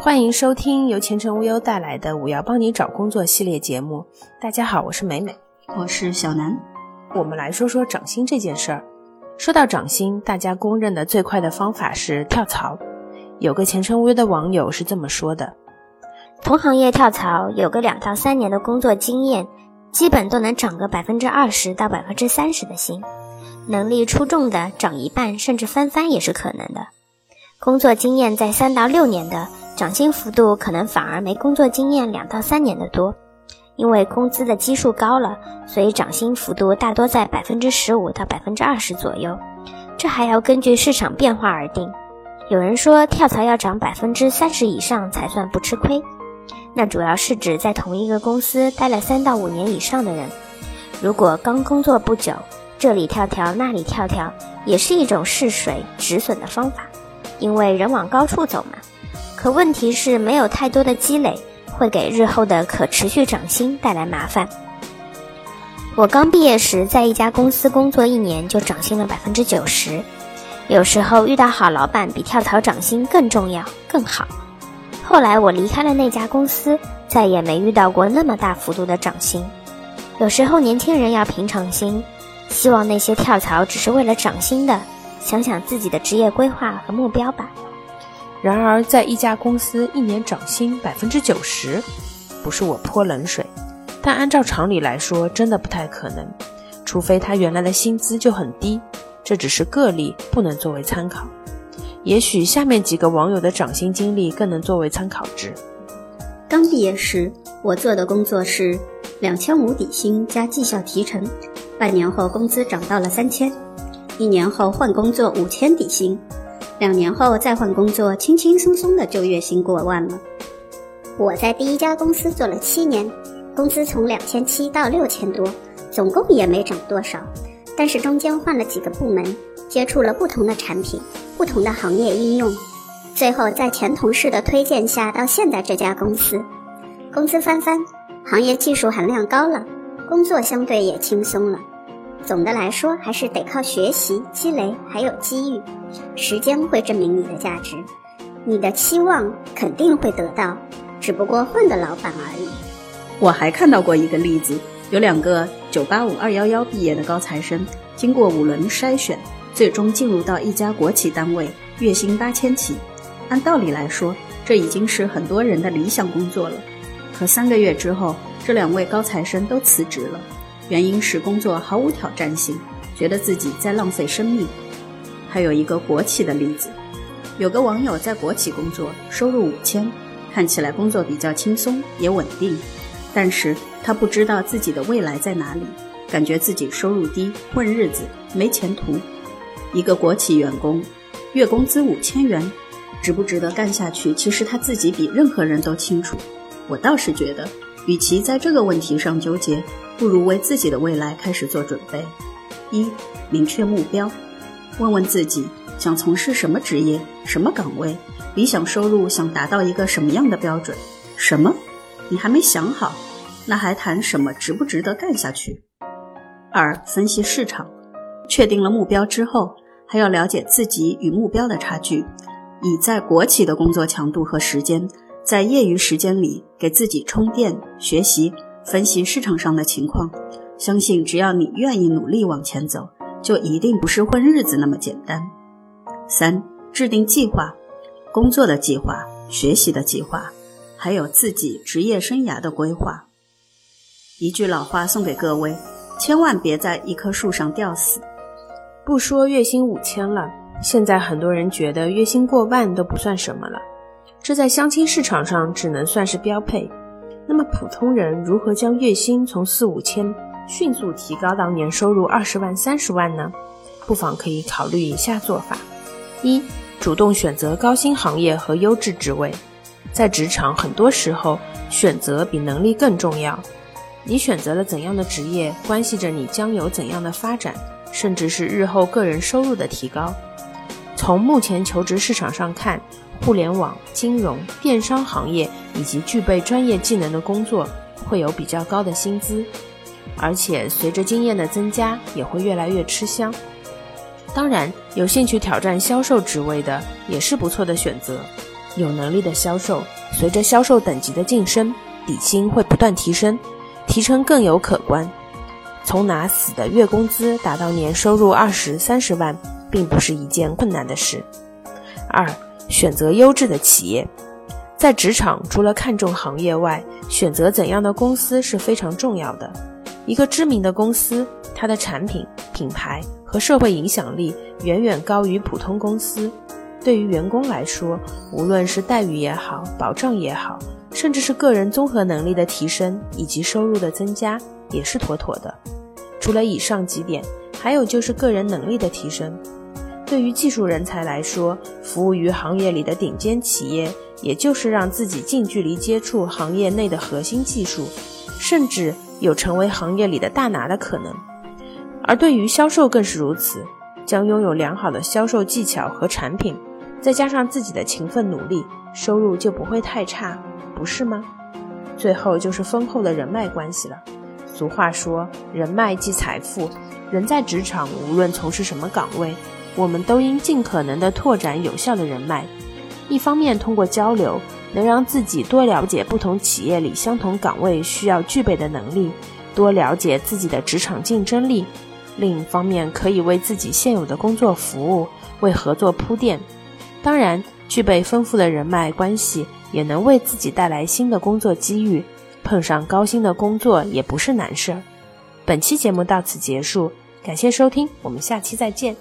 欢迎收听由前程无忧带来的“我要帮你找工作”系列节目。大家好，我是美美，我是小南。我们来说说涨薪这件事儿。说到涨薪，大家公认的最快的方法是跳槽。有个前程无忧的网友是这么说的：同行业跳槽，有个两到三年的工作经验，基本都能涨个百分之二十到百分之三十的薪。能力出众的，涨一半甚至翻番也是可能的。工作经验在三到六年的，涨薪幅度可能反而没工作经验两到三年的多。因为工资的基数高了，所以涨薪幅度大多在百分之十五到百分之二十左右。这还要根据市场变化而定。有人说跳槽要涨百分之三十以上才算不吃亏，那主要是指在同一个公司待了三到五年以上的人。如果刚工作不久，这里跳跳那里跳跳，也是一种试水止损的方法，因为人往高处走嘛。可问题是没有太多的积累，会给日后的可持续涨薪带来麻烦。我刚毕业时在一家公司工作一年就涨薪了百分之九十，有时候遇到好老板比跳槽涨薪更重要更好。后来我离开了那家公司，再也没遇到过那么大幅度的涨薪。有时候年轻人要平常心。希望那些跳槽只是为了涨薪的，想想自己的职业规划和目标吧。然而，在一家公司一年涨薪百分之九十，不是我泼冷水，但按照常理来说，真的不太可能。除非他原来的薪资就很低，这只是个例，不能作为参考。也许下面几个网友的涨薪经历更能作为参考值。刚毕业时，我做的工作是两千五底薪加绩效提成。半年后工资涨到了三千，一年后换工作五千底薪，两年后再换工作，轻轻松松的就月薪过万了。我在第一家公司做了七年，工资从两千七到六千多，总共也没涨多少。但是中间换了几个部门，接触了不同的产品，不同的行业应用，最后在前同事的推荐下到现在这家公司，工资翻番，行业技术含量高了，工作相对也轻松了。总的来说，还是得靠学习、积累，还有机遇。时间会证明你的价值，你的期望肯定会得到，只不过换个老板而已。我还看到过一个例子，有两个985、211毕业的高材生，经过五轮筛选，最终进入到一家国企单位，月薪八千起。按道理来说，这已经是很多人的理想工作了。可三个月之后，这两位高材生都辞职了。原因是工作毫无挑战性，觉得自己在浪费生命。还有一个国企的例子，有个网友在国企工作，收入五千，看起来工作比较轻松也稳定，但是他不知道自己的未来在哪里，感觉自己收入低，混日子，没前途。一个国企员工，月工资五千元，值不值得干下去？其实他自己比任何人都清楚。我倒是觉得，与其在这个问题上纠结。不如为自己的未来开始做准备。一、明确目标，问问自己想从事什么职业、什么岗位，理想收入想达到一个什么样的标准？什么？你还没想好，那还谈什么值不值得干下去？二、分析市场，确定了目标之后，还要了解自己与目标的差距，以在国企的工作强度和时间，在业余时间里给自己充电学习。分析市场上的情况，相信只要你愿意努力往前走，就一定不是混日子那么简单。三、制定计划，工作的计划、学习的计划，还有自己职业生涯的规划。一句老话送给各位：千万别在一棵树上吊死。不说月薪五千了，现在很多人觉得月薪过万都不算什么了，这在相亲市场上只能算是标配。那么普通人如何将月薪从四五千迅速提高到年收入二十万、三十万呢？不妨可以考虑以下做法：一、主动选择高薪行业和优质职位。在职场，很多时候选择比能力更重要。你选择了怎样的职业，关系着你将有怎样的发展，甚至是日后个人收入的提高。从目前求职市场上看，互联网、金融、电商行业以及具备专业技能的工作会有比较高的薪资，而且随着经验的增加，也会越来越吃香。当然，有兴趣挑战销售职位的也是不错的选择。有能力的销售，随着销售等级的晋升，底薪会不断提升，提成更有可观。从拿死的月工资达到年收入二十三十万，并不是一件困难的事。二、选择优质的企业，在职场除了看重行业外，选择怎样的公司是非常重要的。一个知名的公司，它的产品、品牌和社会影响力远远高于普通公司。对于员工来说，无论是待遇也好，保障也好，甚至是个人综合能力的提升以及收入的增加，也是妥妥的。除了以上几点，还有就是个人能力的提升。对于技术人才来说，服务于行业里的顶尖企业，也就是让自己近距离接触行业内的核心技术，甚至有成为行业里的大拿的可能。而对于销售更是如此，将拥有良好的销售技巧和产品。再加上自己的勤奋努力，收入就不会太差，不是吗？最后就是丰厚的人脉关系了。俗话说，人脉即财富。人在职场，无论从事什么岗位，我们都应尽可能的拓展有效的人脉。一方面，通过交流，能让自己多了解不同企业里相同岗位需要具备的能力，多了解自己的职场竞争力；另一方面，可以为自己现有的工作服务，为合作铺垫。当然，具备丰富的人脉关系，也能为自己带来新的工作机遇。碰上高薪的工作也不是难事儿。本期节目到此结束，感谢收听，我们下期再见。